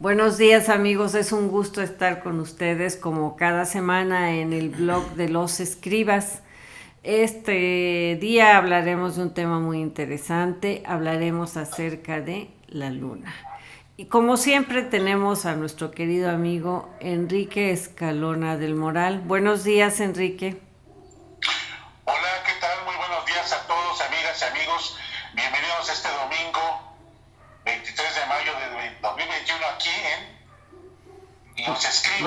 Buenos días amigos, es un gusto estar con ustedes como cada semana en el blog de los escribas. Este día hablaremos de un tema muy interesante, hablaremos acerca de la luna. Y como siempre tenemos a nuestro querido amigo Enrique Escalona del Moral. Buenos días Enrique. Hola, ¿qué tal? Muy buenos días a todos, amigas y amigos. Bienvenidos este domingo 23 de mayo de 2021 aquí en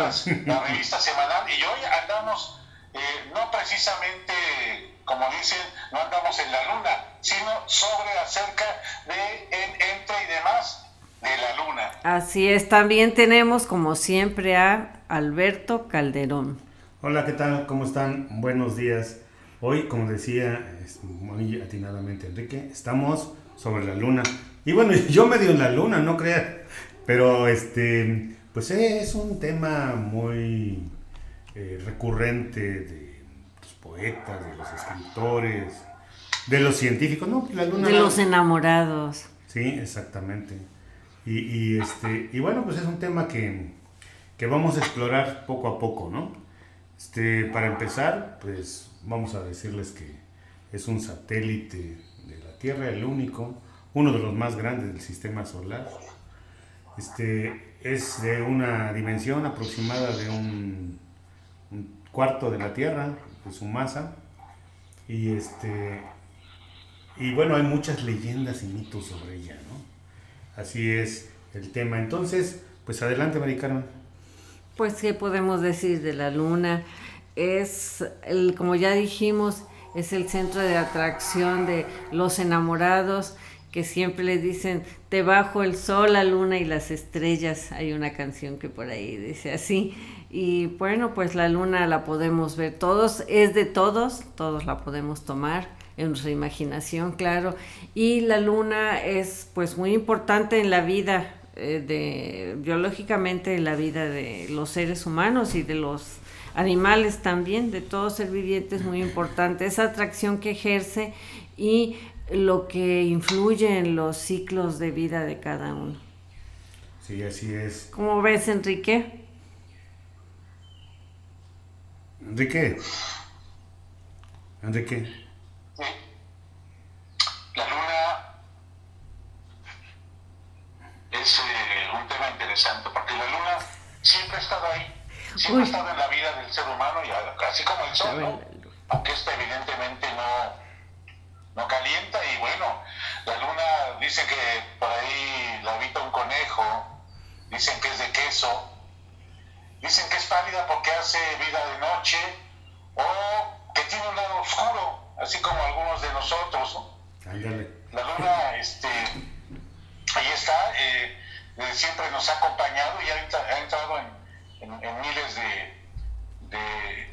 La revista semanal. Y hoy andamos, eh, no precisamente, como dicen, no andamos en la luna, sino sobre, acerca de, en, entre y demás de la luna. Así es, también tenemos como siempre a Alberto Calderón. Hola, ¿qué tal? ¿Cómo están? Buenos días. Hoy, como decía muy atinadamente Enrique, estamos sobre la luna. Y bueno, yo medio en la luna, no crea. Pero este, pues es un tema muy eh, recurrente de los poetas, de los escritores, de los científicos, ¿no? La luna. De los enamorados. Sí, exactamente. Y, y, este, y bueno, pues es un tema que, que vamos a explorar poco a poco, ¿no? Este, para empezar, pues vamos a decirles que es un satélite de la Tierra, el único uno de los más grandes del sistema solar. Este, es de una dimensión aproximada de un, cuarto de la Tierra, de su masa. Y, este, y bueno, hay muchas leyendas y mitos sobre ella, ¿no? Así es el tema. Entonces, pues adelante, Mari Pues, ¿qué podemos decir de la Luna? Es, el, como ya dijimos, es el centro de atracción de los enamorados que siempre le dicen, debajo el sol, la luna y las estrellas. Hay una canción que por ahí dice así. Y bueno, pues la luna la podemos ver todos, es de todos, todos la podemos tomar en nuestra imaginación, claro. Y la luna es pues muy importante en la vida, eh, de, biológicamente en la vida de los seres humanos y de los animales también, de todo ser viviente es muy importante. Esa atracción que ejerce y lo que influye en los ciclos de vida de cada uno. Sí, así es. ¿Cómo ves, Enrique? Enrique. Enrique. Sí. La luna es eh, un tema interesante porque la luna siempre ha estado ahí, siempre ha estado en la vida del ser humano, y así como el sol, aunque esto evidentemente no no calienta y bueno, la luna dicen que por ahí la habita un conejo, dicen que es de queso, dicen que es pálida porque hace vida de noche o que tiene un lado oscuro, así como algunos de nosotros. La luna, este, ahí está, eh, eh, siempre nos ha acompañado y ha, entrado en, miles de de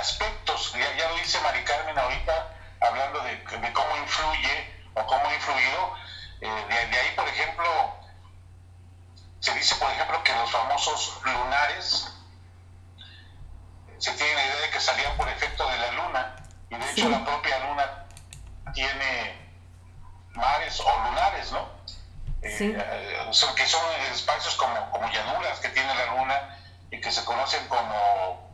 aspectos, ya, lo dice Mari Carmen ahorita, hablando de, cómo influye o cómo ha influido. Eh, de, ahí, por ejemplo, se dice, por ejemplo, que los famosos lunares se tiene la idea de que salían por efecto de la luna, y de hecho la propia luna tiene mares o lunares, ¿no? Eh, eh, que son espacios como, como llanuras que tiene la luna y que se conocen como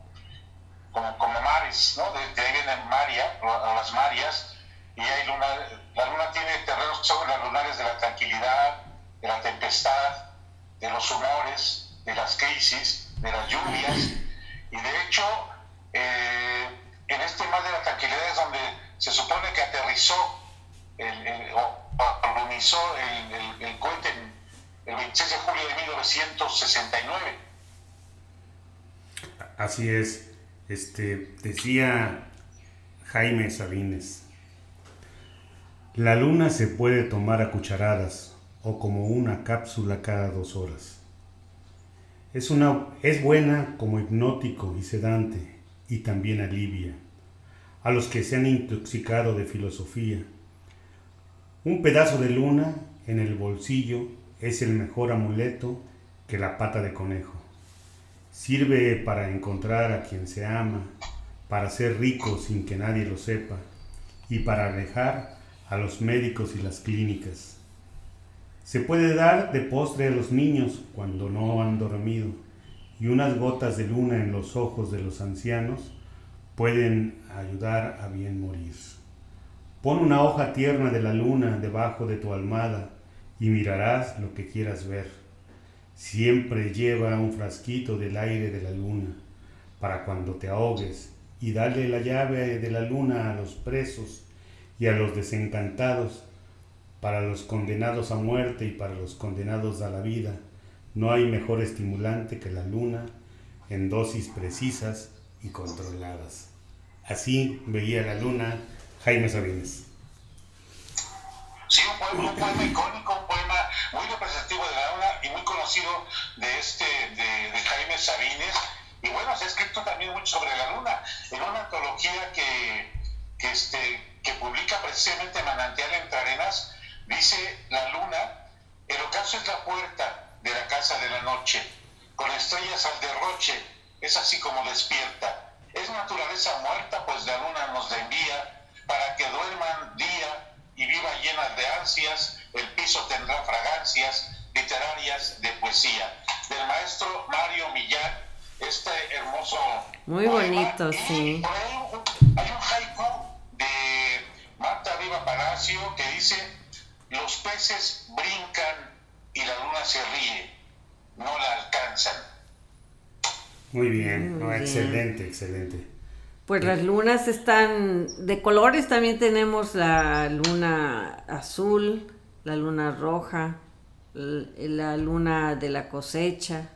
como, como mares, ¿no? De, ahí vienen Maria, o las Marias, y hay luna, la luna tiene terrenos son las lunares de la tranquilidad, de la tempestad, de los humores, de las crisis, de las lluvias, y de hecho, eh, en este mar de la tranquilidad es donde se supone que aterrizó el, o el, el, el cohete el 26 de julio de 1969. Así es. Este, decía Jaime Sabines, la luna se puede tomar a cucharadas o como una cápsula cada dos horas. Es, una, es buena como hipnótico y sedante y también alivia a los que se han intoxicado de filosofía. Un pedazo de luna en el bolsillo es el mejor amuleto que la pata de conejo. Sirve para encontrar a quien se ama, para ser rico sin que nadie lo sepa y para alejar a los médicos y las clínicas. Se puede dar de postre a los niños cuando no han dormido, y unas gotas de luna en los ojos de los ancianos pueden ayudar a bien morir. Pon una hoja tierna de la luna debajo de tu almada y mirarás lo que quieras ver. Siempre lleva un frasquito del aire de la luna para cuando te ahogues y dale la llave de la luna a los presos y a los desencantados, para los condenados a muerte y para los condenados a la vida. No hay mejor estimulante que la luna en dosis precisas y controladas. Así veía la luna Jaime Sabines. Sí, un poema, un poema icónico, un poema muy representativo de la conocido de, este, de, de Jaime Sabines. Y bueno, se ha escrito también mucho sobre la luna en una antología que, que, este, que publica precisamente Manantial entre Arenas. Dice la luna, el ocaso es la puerta de la casa de la noche, con estrellas al derroche, es así como despierta. Es naturaleza muerta, pues la luna nos la envía para que duerman día y viva llenas de ansias, el piso tendrá fragancias literarias de poesía. Del maestro Mario Millán, este hermoso. Muy bonito, sí. hay, un, haiku de Marta Riva Palacio que dice: Los peces brincan y la luna se ríe, no la alcanzan. Muy bien, excelente, excelente. Pues las lunas están de colores, también tenemos la luna azul, la luna roja, la luna de la cosecha,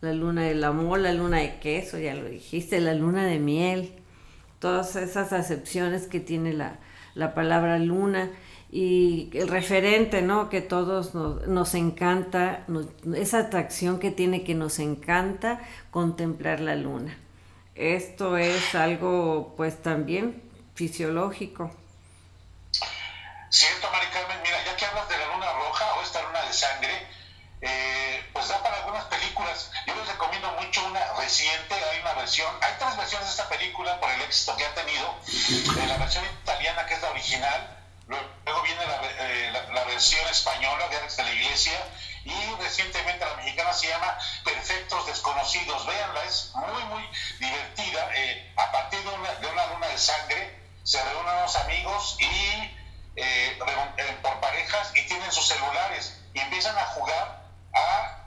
la luna del amor, la luna de queso, ya lo dijiste, la luna de miel, todas esas acepciones que tiene la, la palabra luna y el referente, ¿no? Que todos nos, nos encanta, esa atracción que tiene que nos encanta contemplar la luna. Esto es algo, pues también fisiológico. Reciente, hay una versión, hay tres versiones de esta película por el éxito que ha tenido. Eh, la versión italiana, que es la original, luego viene la, eh, la, versión española de Alex de la Iglesia y recientemente la mexicana se llama Perfectos Desconocidos. Véanla, es muy, muy divertida. a partir de una, de una luna de sangre se reúnen unos amigos y por parejas y tienen sus celulares y empiezan a jugar a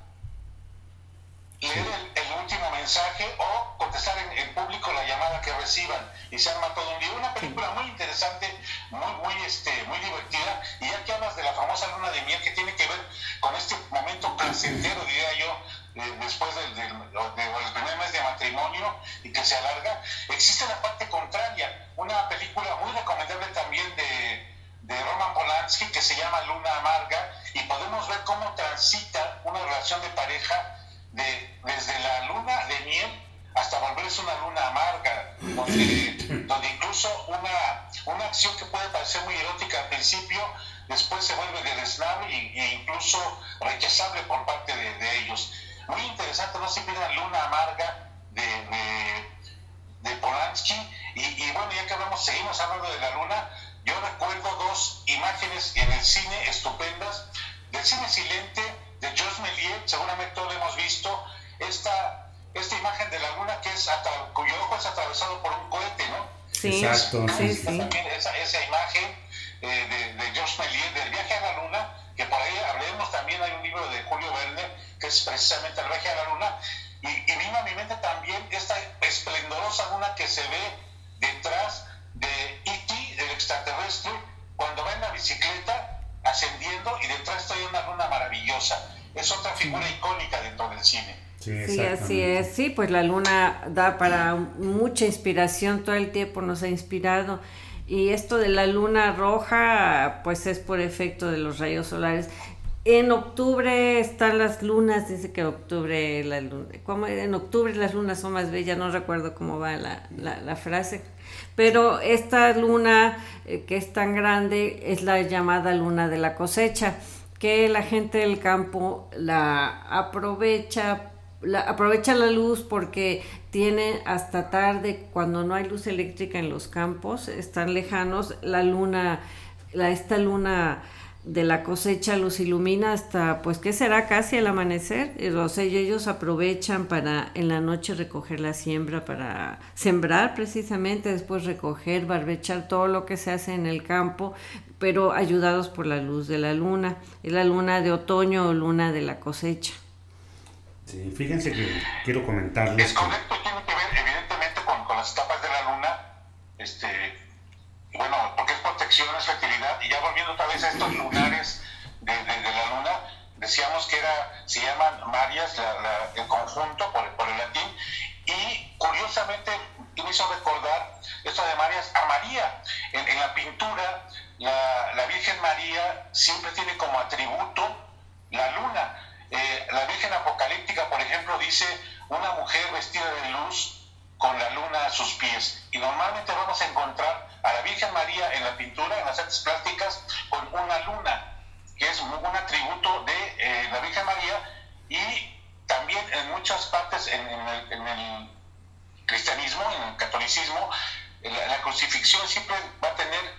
leer el, último mensaje o contestar en, público la llamada que reciban y se arma todo un día. Una película muy interesante, muy, muy, este, muy divertida. Y ya que hablas de la famosa luna de miel que tiene que ver con este momento placentero, diría yo, después del, del, primer mes de matrimonio y que se alarga, existe la parte contraria, una película muy recomendable también de de Roman Polanski que se llama Luna Amarga y podemos ver cómo transita una relación de pareja de, desde la luna de miel hasta volverse una luna amarga, donde, incluso una, una acción que puede parecer muy erótica al principio, después se vuelve deleznable e incluso rechazable por parte de, ellos. Muy interesante, no se pierdan Luna Amarga de, de, Polanski. Y, y, bueno, ya que hablamos, seguimos hablando de la luna, yo recuerdo dos imágenes en el cine estupendas del cine silente de Georges Méliès, seguramente todos lo hemos visto, esta, esta imagen de la luna que es cuyo ojo es atravesado por un cohete, ¿no? Sí, Exacto. Sí, sí. También esa, esa imagen eh, de, de Georges Méliès del viaje a la luna, que por ahí hablemos también, hay un libro de Julio Verne que es precisamente el viaje a la luna, y, y vino a mi mente también esta esplendorosa luna que se ve detrás de E.T., el extraterrestre, cuando va en la bicicleta ascendiendo y detrás hay una luna maravillosa. Es otra figura icónica dentro del cine. Sí, así es. Sí, pues la luna da para mucha inspiración, todo el tiempo nos ha inspirado. Y esto de la luna roja, pues es por efecto de los rayos solares. En octubre están las lunas, dice que octubre, la luna, ¿cómo? en octubre las lunas son más bellas, no recuerdo cómo va la, la, la frase, pero esta luna eh, que es tan grande es la llamada luna de la cosecha, que la gente del campo la aprovecha, la, aprovecha la luz porque tiene hasta tarde, cuando no hay luz eléctrica en los campos, están lejanos, la luna, la, esta luna de la cosecha los ilumina hasta, pues, ¿qué será? Casi el amanecer. Y, o sea, ellos aprovechan para en la noche recoger la siembra, para sembrar precisamente, después recoger, barbechar todo lo que se hace en el campo, pero ayudados por la luz de la luna. Es la luna de otoño o luna de la cosecha. Sí, fíjense que quiero comentarles. Es correcto, tiene que ver evidentemente con, con las etapas de la luna, este, bueno, porque es protección, es fertilidad, y ya volviendo otra vez a estos lunares de, la luna, decíamos que era, se llaman Marias, la, el conjunto por, por, el latín, y curiosamente me hizo recordar esto de Marias a María. En, en la pintura, la, la, Virgen María siempre tiene como atributo la luna. Eh, la Virgen Apocalíptica, por ejemplo, dice una mujer vestida de luz con la luna a sus pies. Y normalmente vamos a encontrar a la Virgen María en la pintura, en las artes plásticas, con una luna, que es un atributo de eh, la Virgen María y también en muchas partes en, el, cristianismo, en el catolicismo, la, crucifixión siempre va a tener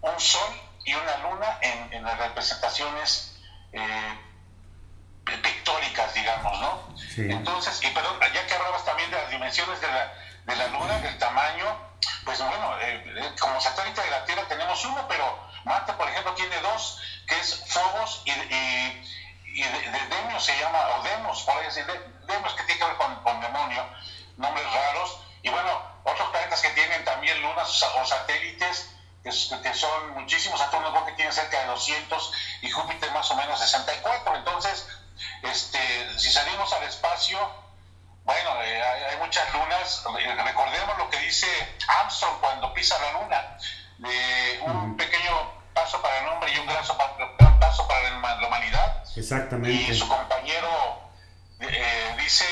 un sol y una luna en, las representaciones eh, pictóricas, digamos, ¿no? Entonces, y perdón, ya que hablabas también de las dimensiones de la, de la Luna, del tamaño, pues bueno, eh, eh, como satélite de la Tierra tenemos uno, pero Marte, por ejemplo, tiene dos, que es Phobos y, y, de, Demios se llama, o Demos, por ahí decir, Demos que tiene que ver con, con demonio, nombres raros, y bueno, otros planetas que tienen también lunas o satélites, que, son muchísimos, Saturno que tiene cerca de 200 y Júpiter más o menos 64, entonces este, si salimos al espacio, bueno, eh, hay, muchas lunas. Recordemos lo que dice Armstrong cuando pisa la luna, de un pequeño paso para el hombre y un gran, paso para la humanidad. Exactamente. Y su compañero eh, dice,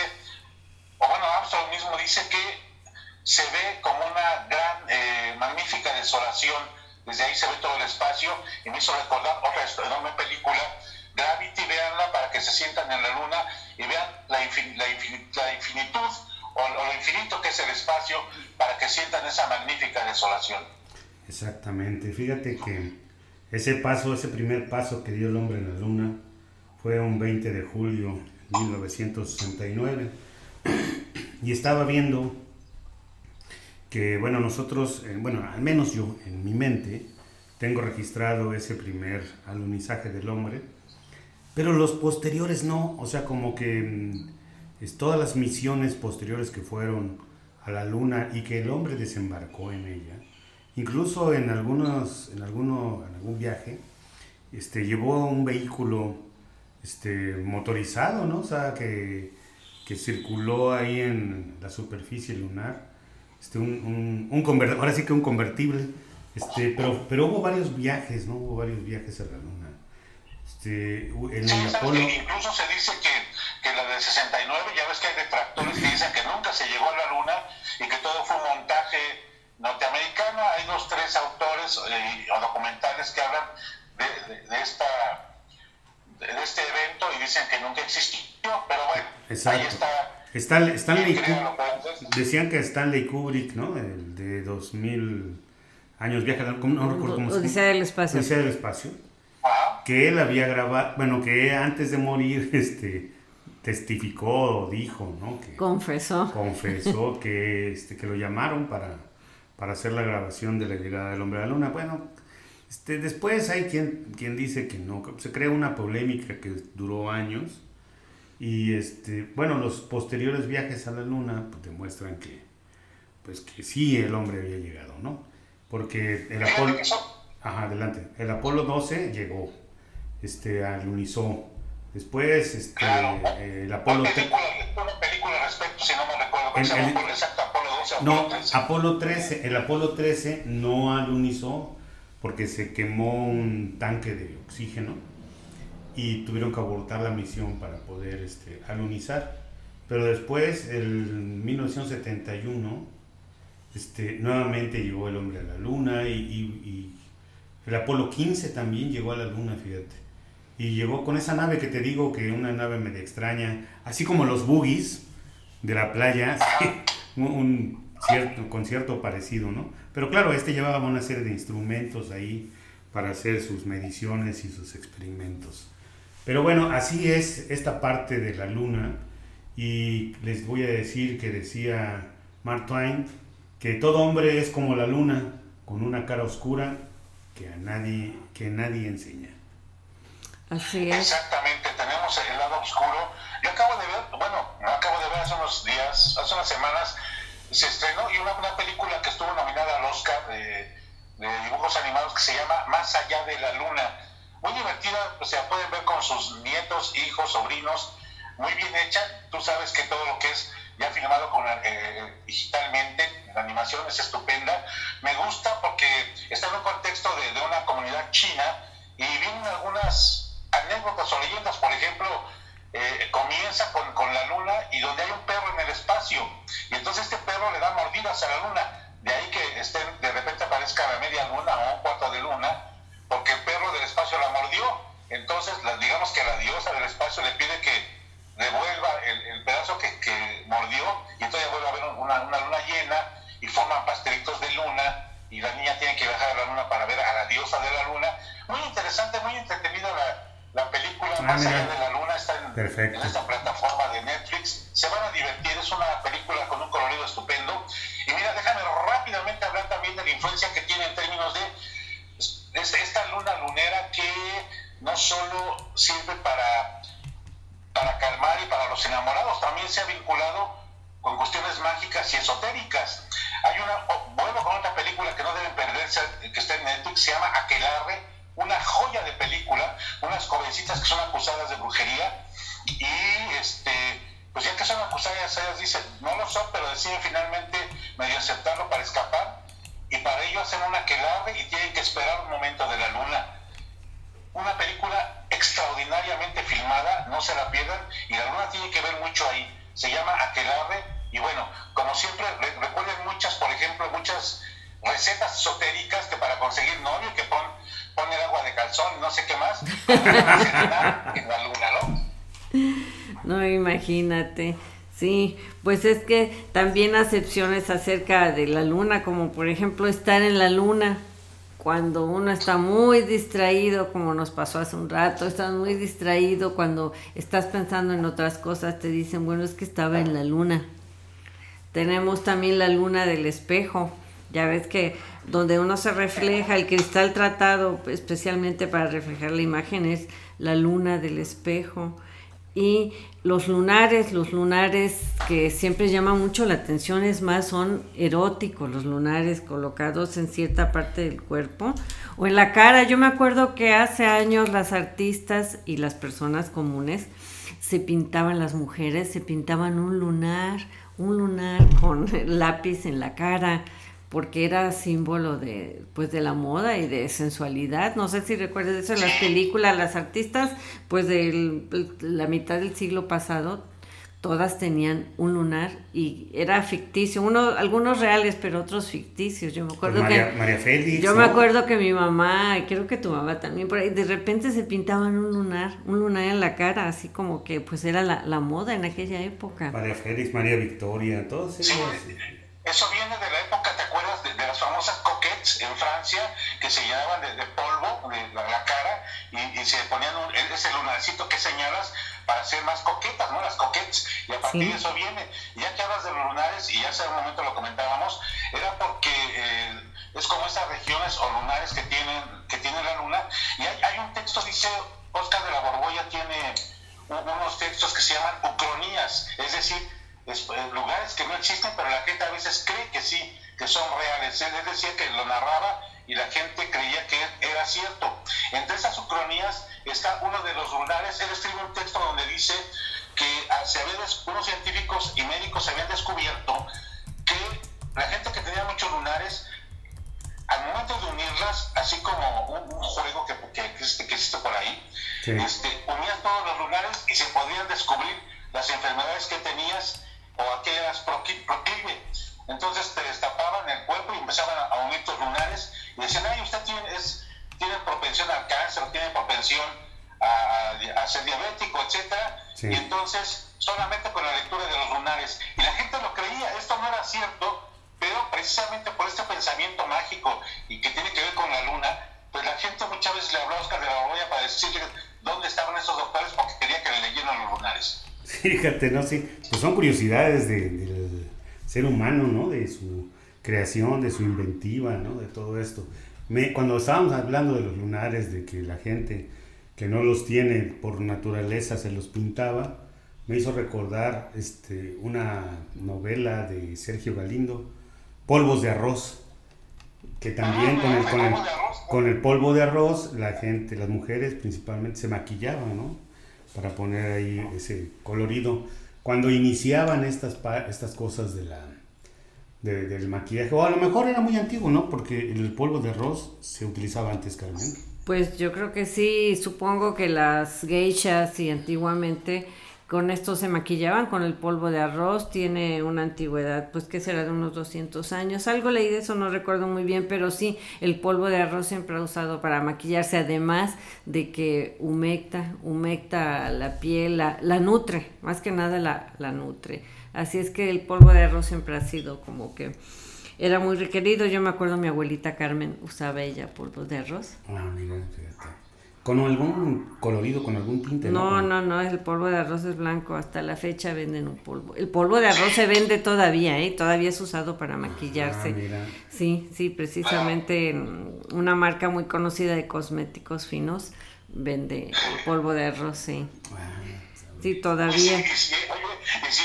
o bueno, Armstrong mismo dice que se ve como una gran, eh, magnífica desolación. Desde ahí se ve todo el espacio y me hizo recordar otra enorme película Gravity, véanla para que se sientan en la luna y vean la, la, infinitud o, lo infinito que es el espacio para que sientan esa magnífica desolación. Exactamente, fíjate que ese paso, ese primer paso que dio el hombre en la luna fue un 20 de julio de 1969 y estaba viendo que, bueno, nosotros, eh, bueno, al menos yo en mi mente, tengo registrado ese primer alunizaje del hombre pero los posteriores no, o sea, como que mm, es, todas las misiones posteriores que fueron a la luna y que el hombre desembarcó en ella, incluso en algunos, en alguno, en algún viaje, este, llevó un vehículo este, motorizado, ¿no? O sea, que, que circuló ahí en la superficie lunar, este, un, un, un ahora sí que un convertible, este, pero, pero hubo varios viajes, ¿no? Hubo varios viajes a la luna. Este, incluso se dice que, que, la del 69, ya ves que hay detractores que dicen que nunca se llegó a la luna y que todo fue un montaje norteamericano. Hay dos, tres autores eh, o documentales que hablan de, de, esta, de, este evento y dicen que nunca existió, pero bueno, ahí está. Stanley Kubrick, decían que Stanley Kubrick, ¿no? El de 2000 años viaja, no, recuerdo cómo se llama. del espacio. Odisea del espacio que él había grabado, bueno, que antes de morir, este, testificó, dijo, ¿no? Que confesó. Confesó que, este, que lo llamaron para, para hacer la grabación de la llegada del hombre a la luna. Bueno, este, después hay quien, quien dice que no, se crea una polémica que duró años. Y este, bueno, los posteriores viajes a la luna pues, demuestran que, pues que sí el hombre había llegado, ¿no? Porque el Apolo, ajá, adelante, el Apolo 12 llegó, este, alunizó. Después, este, el Apolo... Película, una película respecto, si no me recuerdo, el, el, Apolo, exacto, Apolo 12 Apolo no, 13. Apolo 13, el Apolo 13 no alunizó porque se quemó un tanque de oxígeno y tuvieron que abortar la misión para poder este, alunizar. Pero después, en 1971, este, nuevamente llegó el hombre a la luna y, y el Apolo 15 también llegó a la luna, fíjate y llegó con esa nave que te digo que una nave medio extraña, así como los boogies de la playa, un, cierto, parecido, ¿no? Pero claro, este llevaba una serie de instrumentos ahí para hacer sus mediciones y sus experimentos. Pero bueno, así es esta parte de la luna y les voy a decir que decía Mark Twain que todo hombre es como la luna, con una cara oscura que a nadie, que nadie enseña. Así es. Exactamente, tenemos el lado oscuro. Yo acabo de ver, bueno, no acabo de ver hace unos días, hace unas semanas, se estrenó y una, una película que estuvo nominada al Oscar de, de, dibujos animados que se llama Más allá de la luna. Muy divertida, o sea, pueden ver con sus nietos, hijos, sobrinos, muy bien hecha. Tú sabes que todo lo que es ya filmado con, eh, digitalmente, la animación es estupenda. Me gusta porque está en un contexto de, una comunidad china y vienen algunas anécdotas o leyendas, por ejemplo, eh, comienza con, la luna y donde hay un perro en el espacio. Y entonces este perro le da mordidas a la luna. De ahí que estén, de repente aparezca la media luna o un cuarto de luna, porque el perro del espacio la mordió. Entonces, digamos que la diosa del espacio le pide que devuelva el, el pedazo que, que, mordió y entonces vuelve a haber una, una, luna llena y forman pastelitos de luna y la niña tiene que bajar a la luna para ver a la diosa de la luna. Muy interesante, muy entretenida la, la película ah, Más allá de la luna está en, en, esta plataforma de Netflix. Se van a divertir, es una película con un colorido estupendo. Y mira, déjame rápidamente hablar también de la influencia que tiene en términos de esta luna lunera que no solo sirve para, para calmar y para los enamorados, también se ha vinculado con cuestiones mágicas y esotéricas. Hay una, oh, vuelvo con otra película que no deben perderse, que está en Netflix, se llama Aquelarre una joya de película, unas jovencitas que son acusadas de brujería y este, pues ya que son acusadas, ellas dicen, no lo son, pero deciden finalmente medio aceptarlo para escapar y para ello hacen una aquelarre y tienen que esperar un momento de la luna. Una película extraordinariamente filmada, no se la pierdan, y la luna que ver mucho ahí. Se llama Aquelarre, y bueno, como siempre, recuerden muchas, por ejemplo, muchas recetas esotéricas que para conseguir novio, que pon, poner agua de calzón y no sé qué más, en la luna, ¿no? No, imagínate. Sí, pues es que también acepciones acerca de la luna, como por ejemplo estar en la luna, cuando uno está muy distraído, como nos pasó hace un rato, estás muy distraído, cuando estás pensando en otras cosas, te dicen, bueno, es que estaba en la luna. Tenemos también la luna del espejo, ya ves que donde uno se refleja, el cristal tratado especialmente para reflejar la imagen es la luna del espejo. Y los lunares, los lunares que siempre llaman mucho la atención, es más, son eróticos, los lunares colocados en cierta parte del cuerpo o en la cara. Yo me acuerdo que hace años las artistas y las personas comunes se pintaban, las mujeres se pintaban un lunar, un lunar con lápiz en la cara porque era símbolo de pues de la moda y de sensualidad. No sé si recuerdas eso en las películas, las artistas pues de la mitad del siglo pasado todas tenían un lunar y era ficticio, uno algunos reales pero otros ficticios. Yo me pues acuerdo María, que María Félix, Yo ¿no? me acuerdo que mi mamá, y creo que tu mamá también por ahí de repente se pintaban un lunar, un lunar en la cara, así como que pues era la, la moda en aquella época. María Félix, María Victoria, todos ellos. Sí. Eso viene de la Francia que se llenaban de, de polvo de la, la cara y, y, se ponían un, ese lunarcito que señalas para ser más coquetas, ¿no? Las coquettes. Y a partir sí. de eso viene. Ya que hablas de los lunares, y ya hace un momento lo comentábamos, era porque eh, es como esas regiones o lunares que tienen, que tiene la luna. Y hay, hay un texto, dice Oscar de la Borbolla, tiene unos textos que se llaman ucronías, es decir, es, lugares que no existen, pero la gente a veces cree que sí, que son reales. Él decía que lo narraba y la gente creía que era cierto. Entre esas ucronías está uno de los lunares. Él escribe un texto donde dice que se había unos científicos y médicos habían descubierto que la gente que tenía muchos lunares, al momento de unirlas, así como un, un juego que, que, que, existe, que, existe, por ahí, sí. este, unías todos los lunares y se podían descubrir las enfermedades que tenías o aquellas proclive. Entonces te destapaban el cuerpo y empezaban a unir tus lunares y decían, ay, usted tiene, es, tiene propensión al cáncer, tiene propensión a, a ser diabético, etc. Sí. Y entonces, solamente con la lectura de los lunares. Y la gente lo creía, esto no era cierto, pero precisamente por este pensamiento mágico y que tiene que ver con la luna, pues la gente muchas veces le habló a Oscar de la Hoya para decirle dónde estaban esos doctores porque quería que le leyeran los lunares. Fíjate, ¿no? Sí, pues son curiosidades de, del ser humano, ¿no? De su creación, de su inventiva, ¿no? De todo esto. Me, cuando estábamos hablando de los lunares, de que la gente que no los tiene por naturaleza se los pintaba, me hizo recordar este, una novela de Sergio Galindo, Polvos de Arroz, que también con el, polvo de arroz la gente, las mujeres principalmente se maquillaban, ¿no? Para poner ahí ese colorido. Cuando iniciaban estas, estas cosas de la, del maquillaje, o a lo mejor era muy antiguo, ¿no? Porque el polvo de arroz se utilizaba antes, Carmen. Pues yo creo que sí, supongo que las geishas y antiguamente con esto se maquillaban con el polvo de arroz, tiene una antigüedad, pues que será de unos 200 años. Algo leí de eso, no recuerdo muy bien, pero sí, el polvo de arroz siempre ha usado para maquillarse, además de que humecta, humecta la piel, la, la nutre, más que nada la, la nutre. Así es que el polvo de arroz siempre ha sido como que era muy requerido. Yo me acuerdo mi abuelita Carmen usaba ella polvo de arroz. Ah, ¿Con algún colorido, con algún tinte? No, no, no, el polvo de arroz es blanco. Hasta la fecha venden un polvo. El polvo de arroz se vende todavía, ¿eh? Todavía es usado para maquillarse. Ah, sí, sí, precisamente una marca muy conocida de cosméticos finos vende el polvo de arroz, sí. Ah, sí, todavía. Si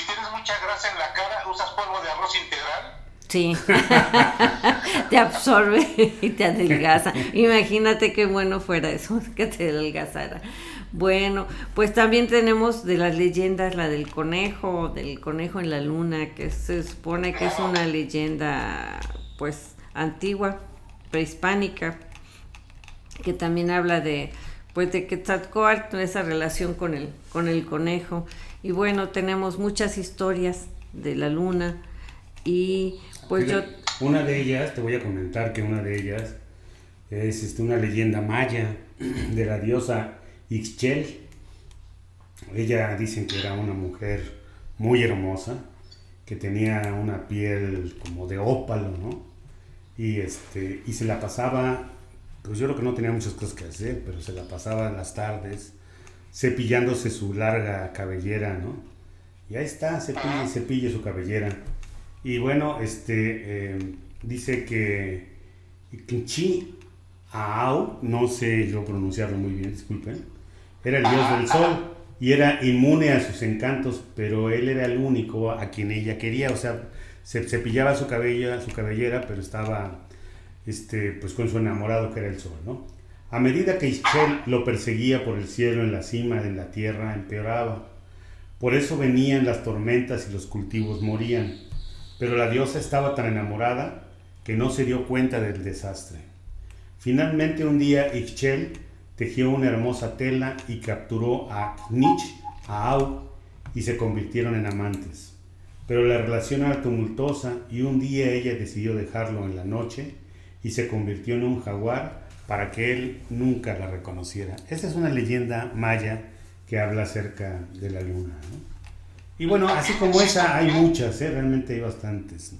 tienes mucha grasa en la cara, ¿usas polvo de arroz integral? Sí, te absorbe y te adelgaza. Imagínate qué bueno fuera eso, que te adelgazara. Bueno, pues también tenemos de las leyendas la del conejo, del conejo en la luna, que se supone que es una leyenda pues antigua, prehispánica, que también habla de pues de Quetzalcóatl, esa relación con el, con el conejo. Y bueno, tenemos muchas historias de la luna y pues yo... Una de ellas, te voy a comentar que una de ellas es este, una leyenda maya de la diosa Ixchel. Ella dicen que era una mujer muy hermosa, que tenía una piel como de ópalo, ¿no? Y, este, y se la pasaba, pues yo creo que no tenía muchas cosas que hacer, pero se la pasaba en las tardes cepillándose su larga cabellera, ¿no? Y ahí está, cepille, cepille su cabellera. Y bueno, este eh, dice que Kinchi Aau, no sé yo pronunciarlo muy bien, disculpen, era el dios del sol y era inmune a sus encantos, pero él era el único a quien ella quería, o sea, se cepillaba su cabella, su cabellera, pero estaba este, pues con su enamorado que era el sol, ¿no? A medida que Ischel lo perseguía por el cielo en la cima de la tierra, empeoraba. Por eso venían las tormentas y los cultivos morían. Pero la diosa estaba tan enamorada que no se dio cuenta del desastre. Finalmente un día Ixchel tejió una hermosa tela y capturó a Knich, a Au, y se convirtieron en amantes. Pero la relación era tumultuosa y un día ella decidió dejarlo en la noche y se convirtió en un jaguar para que él nunca la reconociera. Esta es una leyenda maya que habla acerca de la luna. Y bueno, así como esa hay muchas, ¿eh? realmente hay bastantes.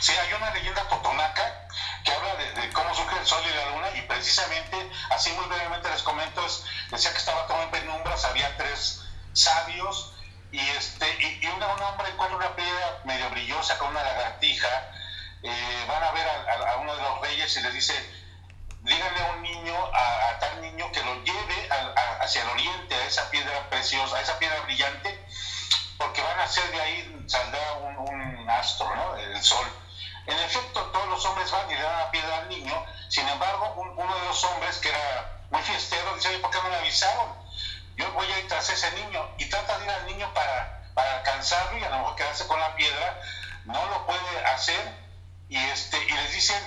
Sí, hay una leyenda totonaca que habla de, cómo surge el sol y la luna y precisamente, así muy brevemente les comento, decía que estaba todo en penumbras, había tres sabios y, este, y, un hombre encuentra una piedra medio brillosa con una lagartija, eh, van a ver a, uno de los reyes y le dice, díganle a un niño, a, tal niño que lo lleve hacia el oriente, a esa piedra preciosa, a esa piedra brillante, ser de ahí, saldrá un, astro, ¿no? El sol. En efecto, todos los hombres van y le dan la piedra al niño, sin embargo, uno de los hombres, que era muy fiestero, dice, ¿por qué no me avisaron? Yo voy a ir tras ese niño, y trata de ir al niño para, para alcanzarlo y a lo mejor quedarse con la piedra, no lo puede hacer, y, este, y les dicen,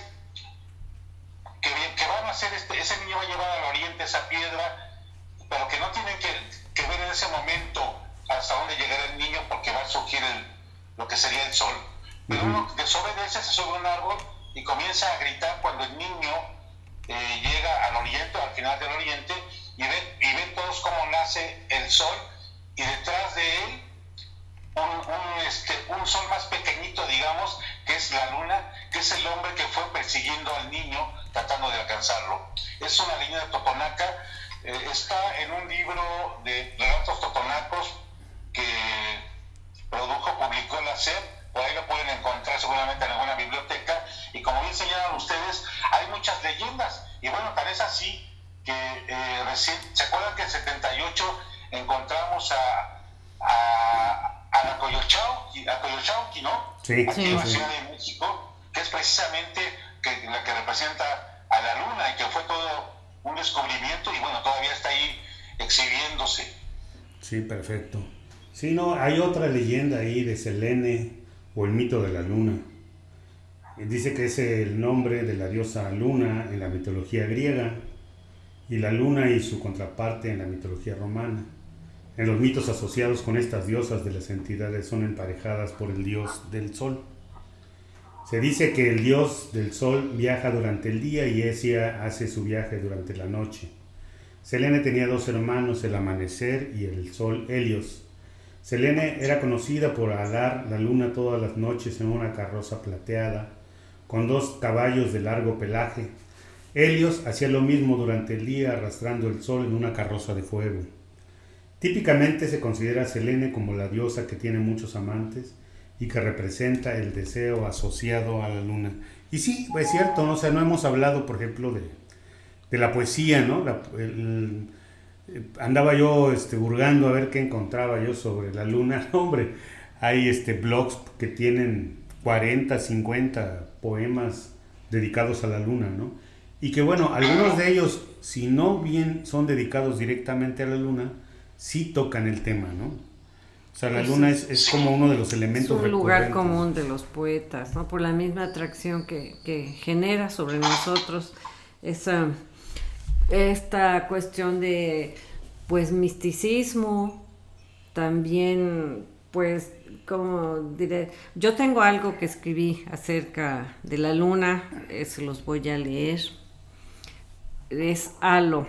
que, van a hacer, este, ese niño va a llevar al oriente esa piedra, pero que no tienen que, ver en ese momento hasta dónde llegará el niño porque va a surgir lo que sería el sol. Pero uno desobedece, se sube un árbol y comienza a gritar cuando el niño eh, llega al oriente, al final del oriente, y ven, y ven todos cómo nace el sol, y detrás de él un, un, este, un sol más pequeñito, digamos, que es la luna, que es el hombre que fue persiguiendo al niño tratando de alcanzarlo. Es una leyenda totonaca, eh, está en un libro de relatos totonacos que produjo, publicó la SED, por ahí lo pueden encontrar seguramente en alguna biblioteca, y como bien señalan ustedes, hay muchas leyendas, y bueno, tal es así que eh, recién, ¿se acuerdan que en 78 encontramos a, a, a la Coyochauqui, a Coyochauqui, ¿no? Sí, Aquí sí, en la sí. Ciudad de México, que es precisamente que, la que representa a la luna y que fue todo un descubrimiento y bueno, todavía está ahí exhibiéndose. Sí, perfecto. Sí, no, hay otra leyenda ahí de Selene o el mito de la luna. Dice que es el nombre de la diosa luna en la mitología griega y la luna y su contraparte en la mitología romana. En los mitos asociados con estas diosas de las entidades son emparejadas por el dios del sol. Se dice que el dios del sol viaja durante el día y Esia hace su viaje durante la noche. Selene tenía dos hermanos, el amanecer y el sol Helios. Selene era conocida por alar la luna todas las noches en una carroza plateada, con dos caballos de largo pelaje. Helios hacía lo mismo durante el día arrastrando el sol en una carroza de fuego. Típicamente se considera a Selene como la diosa que tiene muchos amantes y que representa el deseo asociado a la luna. Y sí, es cierto, ¿no? o sea, no hemos hablado, por ejemplo, de, de la poesía, ¿no? La- andaba yo este, a ver qué encontraba yo sobre la luna. Hombre, hay este, blogs que tienen 40, 50 poemas dedicados a la luna, ¿no? Y que bueno, algunos de ellos, si no bien son dedicados directamente a la luna, sí tocan el tema, ¿no? O sea, la luna es- es, es como uno de los Es elementos un lugar común de los poetas, ¿no? Por la misma atracción que, que genera sobre nosotros esa, esta cuestión de, pues, misticismo, también, pues, como diré, yo tengo algo que escribí acerca de la luna, se los voy a leer. Es Halo,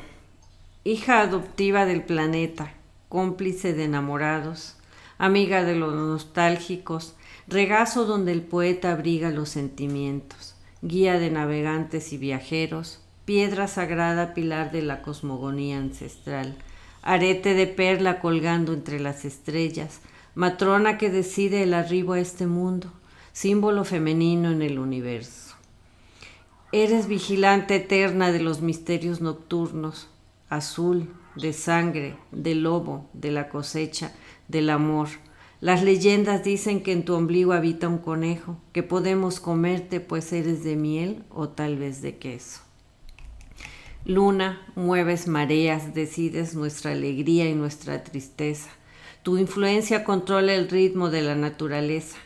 hija adoptiva del planeta, cómplice de enamorados, amiga de los nostálgicos, regazo donde el poeta abriga los sentimientos, guía de navegantes y viajeros, piedra sagrada pilar de la cosmogonía ancestral, arete de perla colgando entre las estrellas, matrona que decide el arribo a este mundo, símbolo femenino en el universo. Eres vigilante eterna de los misterios nocturnos, azul, de sangre, del lobo, de la cosecha, del amor. Las leyendas dicen que en tu ombligo habita un conejo, que podemos comerte pues eres de miel o tal vez de queso. Luna, mueves mareas, decides nuestra alegría y nuestra tristeza. Tu influencia controla el ritmo de la naturaleza.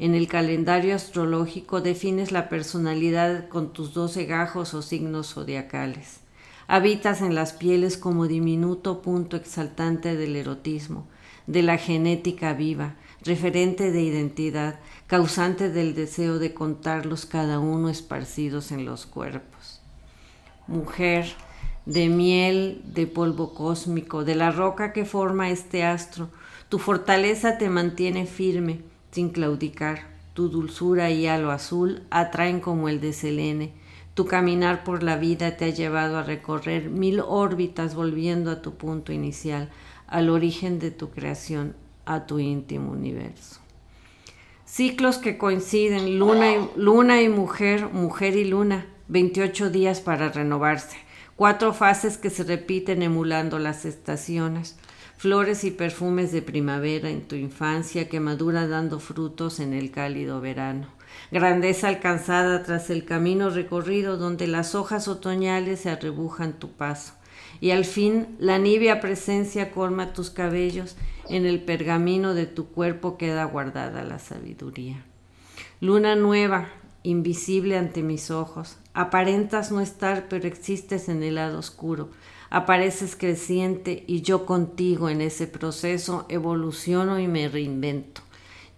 En el calendario astrológico defines la personalidad con tus doce gajos o signos zodiacales. Habitas en las pieles como diminuto punto exaltante del erotismo, de la genética viva, referente de identidad, causante del deseo de contarlos cada uno esparcidos en los cuerpos. Mujer, de miel, de polvo cósmico, de la roca que forma este astro, tu fortaleza te mantiene firme, sin claudicar. Tu dulzura y halo azul atraen como el de Selene. Tu caminar por la vida te ha llevado a recorrer mil órbitas volviendo a tu punto inicial, al origen de tu creación, a tu íntimo universo. Ciclos que coinciden, luna y, luna y mujer, mujer y luna, 28 días para renovarse, cuatro fases que se repiten emulando las estaciones, flores y perfumes de primavera en tu infancia que madura dando frutos en el cálido verano, grandeza alcanzada tras el camino recorrido donde las hojas otoñales se arrebujan tu paso, y al fin la nívea presencia colma tus cabellos, en el pergamino de tu cuerpo queda guardada la sabiduría. Luna nueva, invisible ante mis ojos, aparentas no estar, pero existes en el lado oscuro, apareces creciente y yo contigo en ese proceso evoluciono y me reinvento.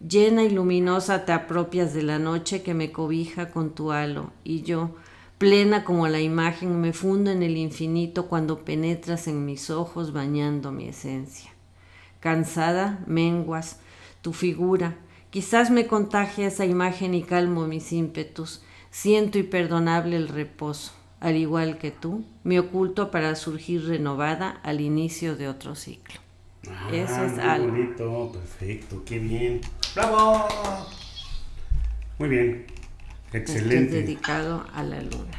Llena y luminosa te apropias de la noche que me cobija con tu halo y yo, plena como la imagen, me fundo en el infinito cuando penetras en mis ojos bañando mi esencia. Cansada, menguas, tu figura, quizás me contagia esa imagen y calmo mis ímpetus, siento y perdonable el reposo, al igual que tú, me oculto para surgir renovada al inicio de otro ciclo. Ah, Eso es muy algo. bonito, perfecto, qué bien. ¡Bravo! Muy bien, excelente. dedicado a la luna.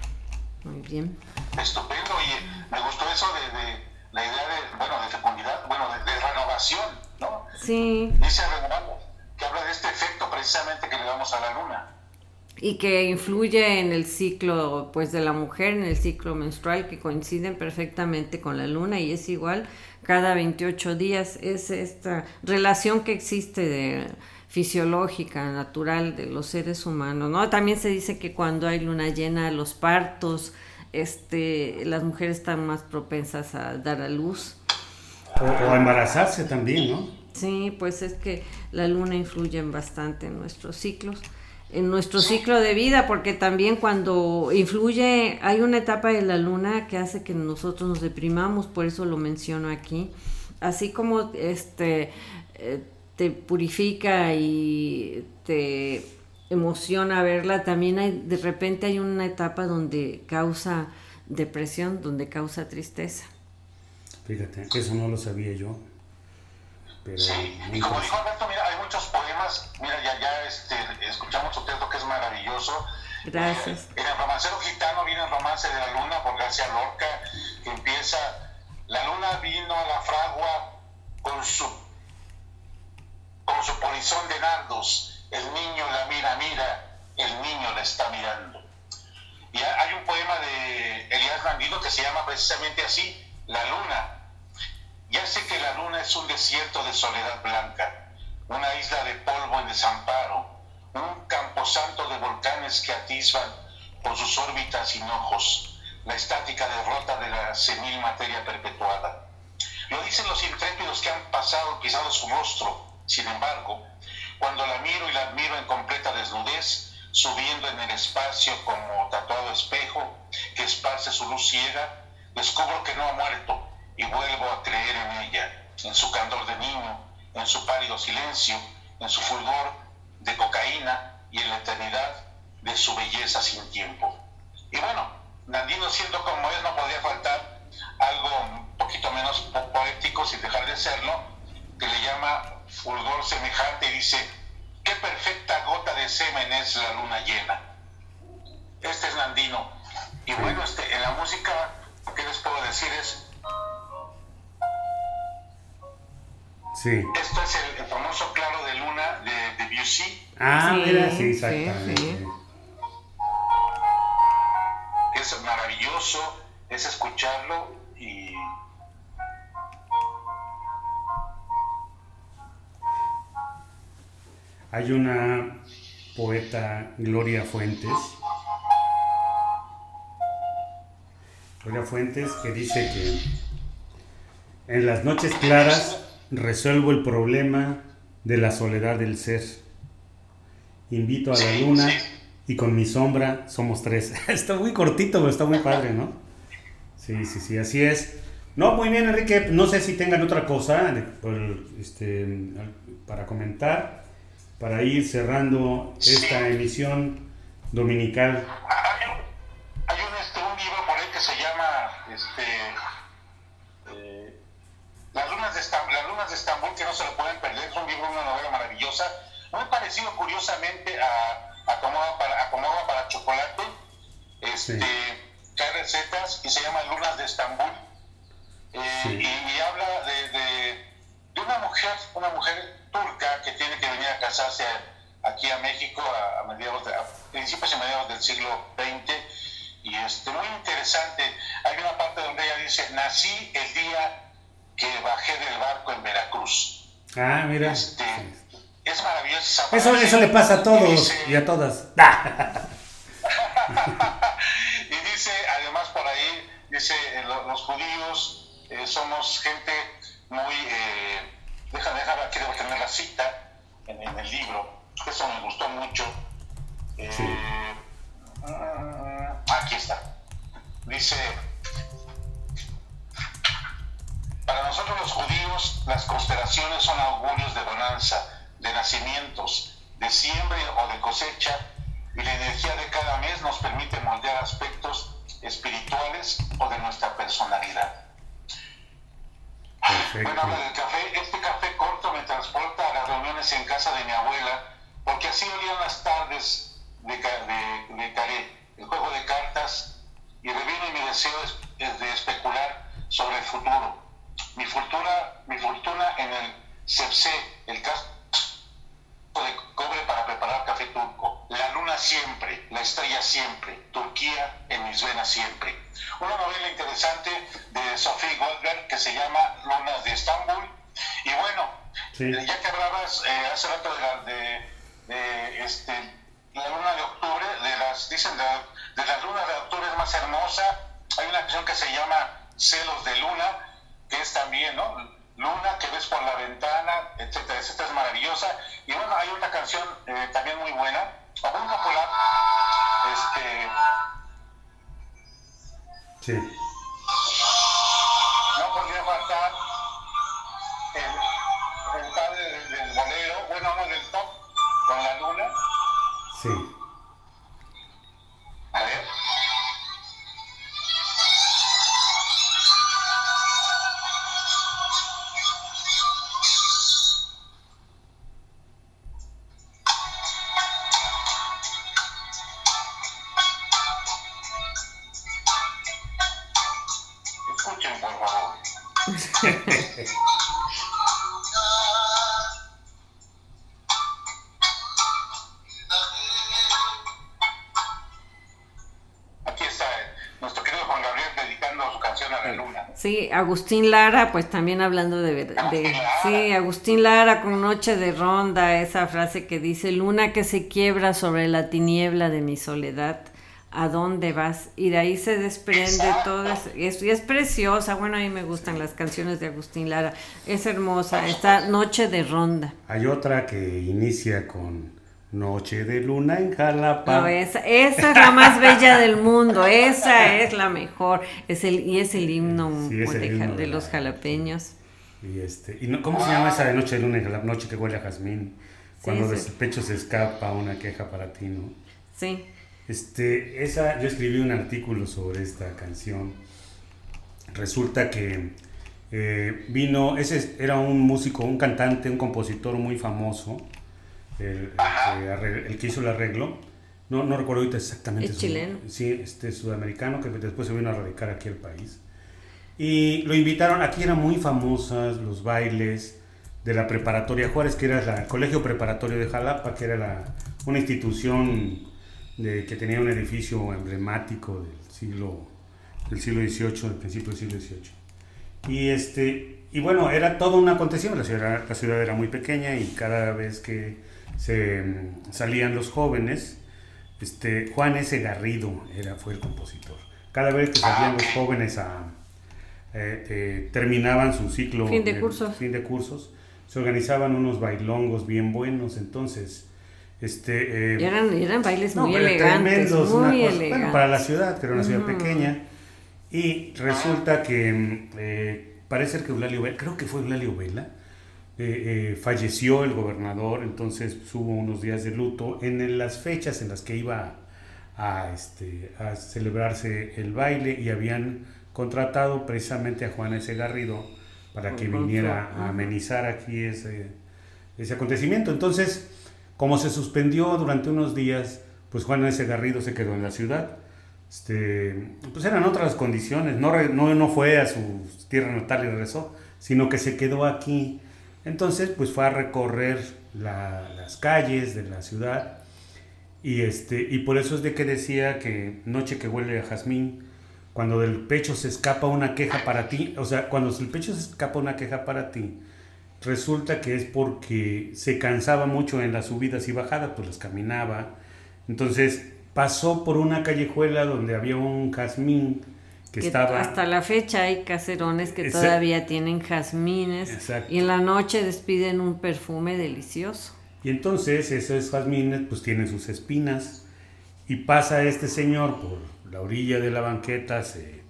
Muy bien. Estupendo, y me gustó eso de, de la idea de, bueno, de fecundidad, bueno, de, de renovación, ¿no? Sí, Dice renovamos, que habla de este efecto precisamente que le damos a la luna. Y que influye en el ciclo pues de la mujer, en el ciclo menstrual que coinciden perfectamente con la luna y es igual cada 28 días es esta relación que existe de fisiológica, natural de los seres humanos, ¿no? También se dice que cuando hay luna llena los partos este las mujeres están más propensas a dar a luz. O, o embarazarse también, ¿no? Sí, pues es que la luna influye bastante en nuestros ciclos, en nuestro ciclo de vida, porque también cuando influye, hay una etapa de la luna que hace que nosotros nos deprimamos, por eso lo menciono aquí. Así como este eh, te purifica y te emociona verla, también hay, de repente hay una etapa donde causa depresión, donde causa tristeza. Fíjate, eso no lo sabía yo. Pero Sí, y como dijo Alberto, mira, hay muchos poemas, mira, ya, ya maravilloso. Gracias. Eh, En el romancero gitano viene el romance de la luna por García Lorca, que empieza, la luna vino a la fragua con su, con su polizón de nardos, el niño la mira, mira, el niño la está mirando. Y ha- hay un poema de Elías Landino que se llama precisamente así, La luna. Ya sé que la luna es un desierto de soledad blanca, una isla de polvo y desamparo, un camposanto de volcanes que atisban por sus órbitas hinojos la estática derrota de la senil materia perpetuada. Lo dicen los intrépidos que han pasado pisado su rostro. Sin embargo, cuando la miro y la admiro en completa desnudez, subiendo en el espacio como tatuado espejo que esparce su luz ciega, descubro que no ha muerto y vuelvo a creer en ella, en su candor de niño, en su pálido silencio, en su fulgor de cocaína y en la eternidad de su belleza sin tiempo. Y bueno, Nandino siendo como es no podía faltar algo un poquito menos po- poético sin dejar de serlo, que le llama fulgor semejante y dice, qué perfecta gota de semen es la luna llena. Este es Nandino. Y bueno, este, en la música, ¿qué les puedo decir? Es, Sí. esto es el, Ah, Sí, mira, sí, sí, exactamente. sí. es maravilloso, es escucharlo y Hay una poeta, Gloria Fuentes. Gloria Fuentes que dice que en las noches claras resuelvo el problema de la soledad del ser. Invito a la luna y con mi sombra somos tres. está muy cortito, pero está muy padre, ¿no? Sí, sí, sí, así es. No, muy bien, Enrique. No sé si tengan otra cosa este, para comentar, para ir cerrando esta emisión dominical. Parecido curiosamente a Acomoda para, Acomoda para Chocolate. Este, Sí. que hay recetas y se llama Lunas de Estambul. Eh, Sí. y, y habla de, de, de una mujer, una mujer turca que tiene que venir a casarse aquí a México a, a mediados de, a principios y mediados del siglo XX y este muy interesante hay una parte donde ella dice nací el día que bajé del barco en Veracruz Ah, mira. este. Es maravilloso esa Eso, eso le pasa a Y todos dice- y a todas. y dice, además por ahí, dice, eh, lo- los judíos eh, somos gente muy... Eh, deja, deja, aquí debo tener la cita en, en el libro, eso me gustó mucho. Eh, Sí. mm, aquí está. Dice, para nosotros los judíos las constelaciones son augurios de bonanza, de nacimientos, de siembra o de cosecha, y la energía de cada mes nos permite moldear aspectos espirituales o de nuestra personalidad. Bueno, habla del café. Este café corto me transporta a las reuniones en casa de mi abuela, porque así olían las tardes de, de, de Caré, el juego de cartas, y revive mi deseo de especular sobre el futuro. Mi fortuna, mi fortuna en el CEPSE, el caso la siempre, Turquía en mis venas siempre. Una novela interesante de Sophie Goldberg que se llama Lunas de Estambul. Y bueno, eh, ya que hablabas eh, hace rato de, de, este, la luna de octubre, de las, dicen de, de las lunas de octubre es más hermosa, hay una canción que se llama Celos de Luna, que es también, ¿no? Luna que ves por la ventana, etcétera, etcétera, es maravillosa. Y bueno, hay una canción eh, también muy buena, muy popular, este... Sí. La luna. Sí, Agustín Lara, pues también hablando de, sí, Agustín Lara con Noche de Ronda, esa frase que dice, luna que se quiebra sobre la tiniebla de mi soledad, ¿a dónde vas? Y de ahí se desprende Exacto. todo, es, es, y es preciosa, bueno, a mí me gustan las canciones de Agustín Lara, es hermosa, esta Noche de Ronda. Hay otra que inicia con Noche de Luna en Jalapa. No, esa, esa es la más bella del mundo, esa es la mejor, es el, y es el himno Sí, es el de, himno de de los la- jalapeños. Y este, y no, ¿Cómo se llama esa de Noche de Luna en Jalapa? Noche que huele a jazmín. Cuando sí. de su pecho se escapa una queja para ti, ¿no? Sí. Este, esa, yo escribí un artículo sobre esta canción. Resulta que eh, vino, ese era un músico, un cantante, un compositor muy famoso, el, el el que hizo el arreglo. No, no recuerdo ahorita exactamente. ¿Es su- chileno? Sí, este sudamericano que después se vino a radicar aquí al país. Y lo invitaron, aquí eran muy famosas los bailes de la preparatoria Juárez, que era la- el Colegio Preparatorio de Jalapa, que era la, una institución de, que tenía un edificio emblemático del siglo, del siglo XVIII, del principio del siglo XVIII. Y, este, y bueno, era todo un acontecimiento, la ciudad, la ciudad era muy pequeña y cada vez que se mm, salían los jóvenes, este, Juan S. Garrido era, fue el compositor. Cada vez que salían los jóvenes a, eh, eh, terminaban su ciclo Fin de cursos. fin de cursos, se organizaban unos bailongos bien buenos, entonces, este, eh, eran, eran bailes no, muy elegantes, muy cosa- elegantes. Bueno, para la ciudad, que era una ciudad pequeña. Y resulta que mm, eh, parece que Eulalio Vela, creo que fue Eulalio Vela, eh, eh, falleció el gobernador, entonces pues, hubo unos días de luto en el- las fechas en las que iba a, este, a celebrarse el baile y habían contratado precisamente a Juan S. Garrido para que viniera a amenizar aquí ese, ese acontecimiento. Entonces, como se suspendió durante unos días, pues Juan S. Garrido se quedó en la ciudad. Este, pues eran otras condiciones, no, no, no fue a su tierra natal y regresó, sino que se quedó aquí. Entonces, pues fue a recorrer la- las calles de la ciudad y, este, y por eso es de que decía que noche que huele a jazmín, cuando del pecho se escapa una queja para ti, o sea, cuando del pecho se escapa una queja para ti, resulta que es porque se cansaba mucho en las subidas y bajadas, pues las caminaba. Entonces pasó por una callejuela donde había un jazmín que, Que estaba... Hasta la fecha hay caserones que Exacto. todavía tienen jazmines Exacto. y en la noche despiden un perfume delicioso. Y entonces esos jazmines pues tienen sus espinas y pasa este señor por la orilla de la banqueta, se,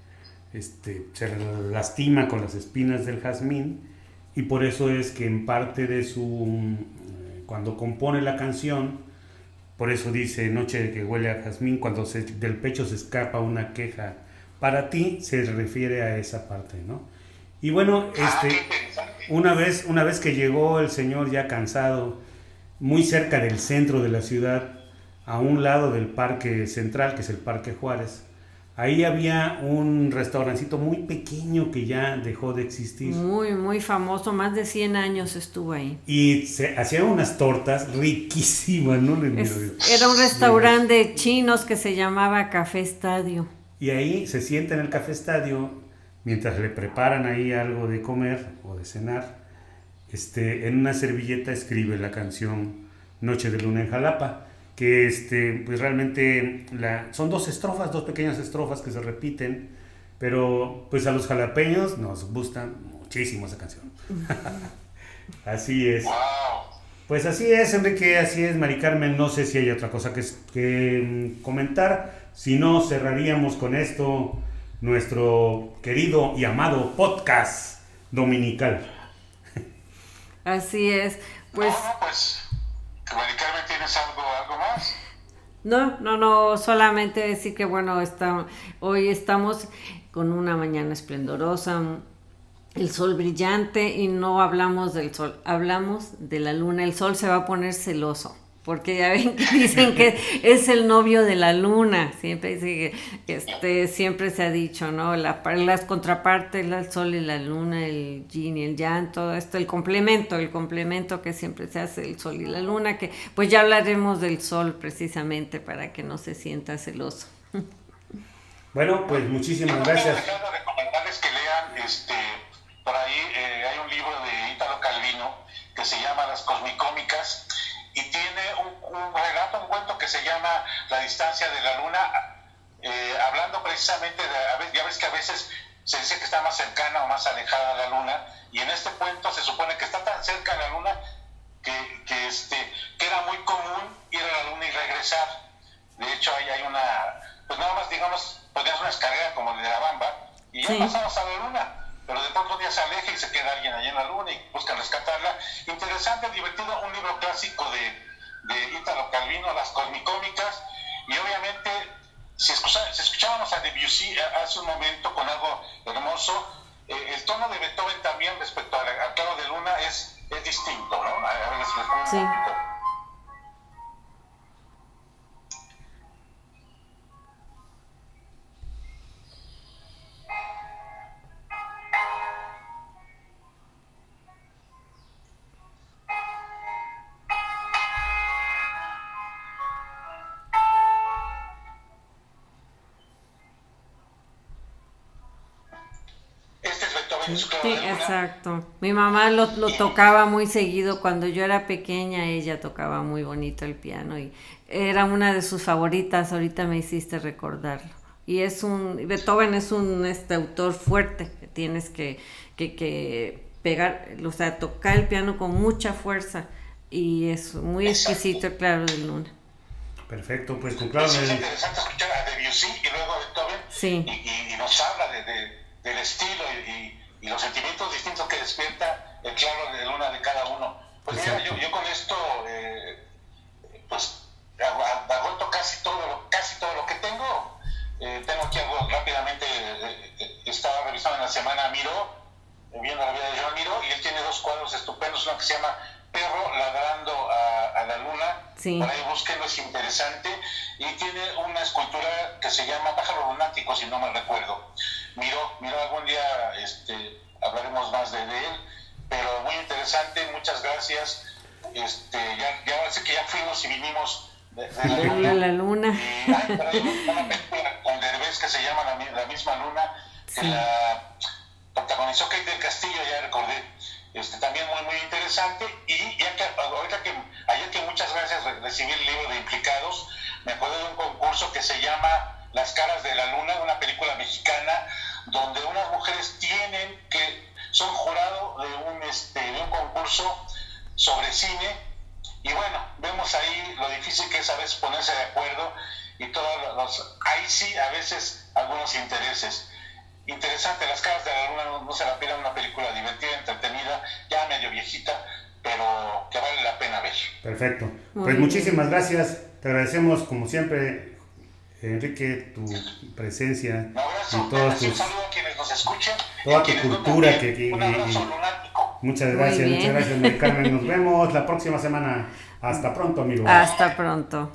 este, se lastima con las espinas del jazmín y por eso es que en parte de su, eh, cuando compone la canción, Por eso dice Noche que huele a jazmín, cuando se, del pecho se escapa una queja. Para ti se refiere a esa parte, ¿no? Y bueno, Ah, este, una vez, una vez que llegó el señor ya cansado, muy cerca del centro de la ciudad, a un lado del parque central, que es el Parque Juárez, ahí había un restaurancito muy pequeño que ya dejó de existir. Muy, muy famoso, más de 100 años estuvo ahí. Y se hacían unas tortas riquísimas, ¿no? Le Es- era un restaurante de chinos que se llamaba Café Estadio. Y ahí se sienta en el café estadio, mientras le preparan ahí algo de comer o de cenar, este, en una servilleta escribe la canción Noche de Luna en Jalapa, que este, pues realmente la, son dos estrofas, dos pequeñas estrofas que se repiten, pero pues a los jalapeños nos gusta muchísimo esa canción. así es. Pues así es, Enrique, así es, Mari Carmen. No sé si hay otra cosa que, que mm, comentar. Si no, cerraríamos con esto nuestro querido y amado podcast dominical. Así es. Pues No, no, pues, Carmen, ¿tienes algo, algo más? no, no, no, solamente decir que bueno, está, hoy estamos con una mañana esplendorosa, el sol brillante y no hablamos del sol, hablamos de la luna. El sol se va a poner celoso. Porque ya ven que dicen que es el novio de la luna, siempre dice que este, siempre se ha dicho, ¿no? La, las contrapartes, el sol y la luna, el yin y el yang, todo esto, el complemento, el complemento que siempre se hace el sol y la luna, que pues ya hablaremos del sol precisamente para que no se sienta celoso. Bueno, pues muchísimas gracias. quiero recomendarles que lean, este, por ahí eh, hay un libro de Ítalo Calvino que se llama Las Cosmicómicas y tiene un, un relato, un cuento que se llama La distancia de la luna, eh, hablando precisamente de, a veces, ya ves que a veces se dice que está más cercana o más alejada de la luna y en este cuento se supone que está tan cerca de la luna que, que, este, que era muy común ir a la luna y regresar. De hecho, ahí hay una, pues nada más, digamos, podrías una escalera como de la Bamba y ya Sí. pasamos a la luna. Pero de pronto un día se aleja y se queda alguien allá en la luna y buscan rescatarla. Interesante, divertido, un libro clásico de, de Ítalo Calvino, Las Cosmicómicas. Y obviamente, si, escucha- si escuchábamos a Debussy eh, hace un momento con algo hermoso, eh, el tono de Beethoven también respecto al, al claro de luna es, es distinto, ¿no? A ver, les les Sí. Exacto. Mi mamá lo, lo tocaba muy seguido. Cuando yo era pequeña, ella tocaba muy bonito el piano y era una de sus favoritas. Ahorita me hiciste recordarlo. Y es un, Beethoven es un este, autor fuerte, que tienes que, que, que pegar, o sea, tocar el piano con mucha fuerza. Y es muy Exacto. exquisito el claro de luna. Perfecto, pues con claro. Es eh, interesante escuchar a Debussy y luego a Beethoven Sí. y, y- y nos habla de, de- del estilo y, y- los sentimientos distintos que despierta el claro de luna de cada uno. Pues mira, yo, yo con esto, eh, pues agoto casi todo, lo, casi todo lo que tengo. Eh, tengo aquí algo rápidamente, eh, eh, estaba revisando en la semana Miro, viendo la vida de Joan Miro, y él tiene dos cuadros estupendos, uno que se llama Perro ladrando a, a la luna, Sí. por ahí búsquenlo, es interesante, y tiene una escultura que se llama Pájaro Lunático, si no me recuerdo. Miro, Miro algún día este, hablaremos más de, él, pero muy interesante, muchas gracias. Este, ya, ya sé que ya fuimos y vinimos de, de la luna. la luna. Y hay una película con Derbez que se llama La, La misma luna, que Sí. la protagonizó Kate del Castillo, ya recordé. Este, también muy muy interesante y ya que ahorita que ayer que muchas gracias re- recibí el libro de implicados me acuerdo de un concurso que se llama Las caras de la luna una película mexicana donde unas mujeres tienen que son jurado de un este de un concurso sobre cine y bueno, vemos ahí lo difícil que es a veces ponerse de acuerdo y todos los, ahí sí a veces algunos intereses. Interesante, Las caras de la luna no, no se la pierdan, una película divertida, entretenida, ya medio viejita, pero que vale la pena ver. Perfecto. pues muchísimas gracias. Te agradecemos como siempre, Enrique, tu presencia y todos tus, un saludo a quienes nos escuchen. Toda tu cultura que, que, Muchas gracias, muchas gracias, Carmen. Nos vemos la próxima semana. Hasta pronto, amigos. Hasta pronto.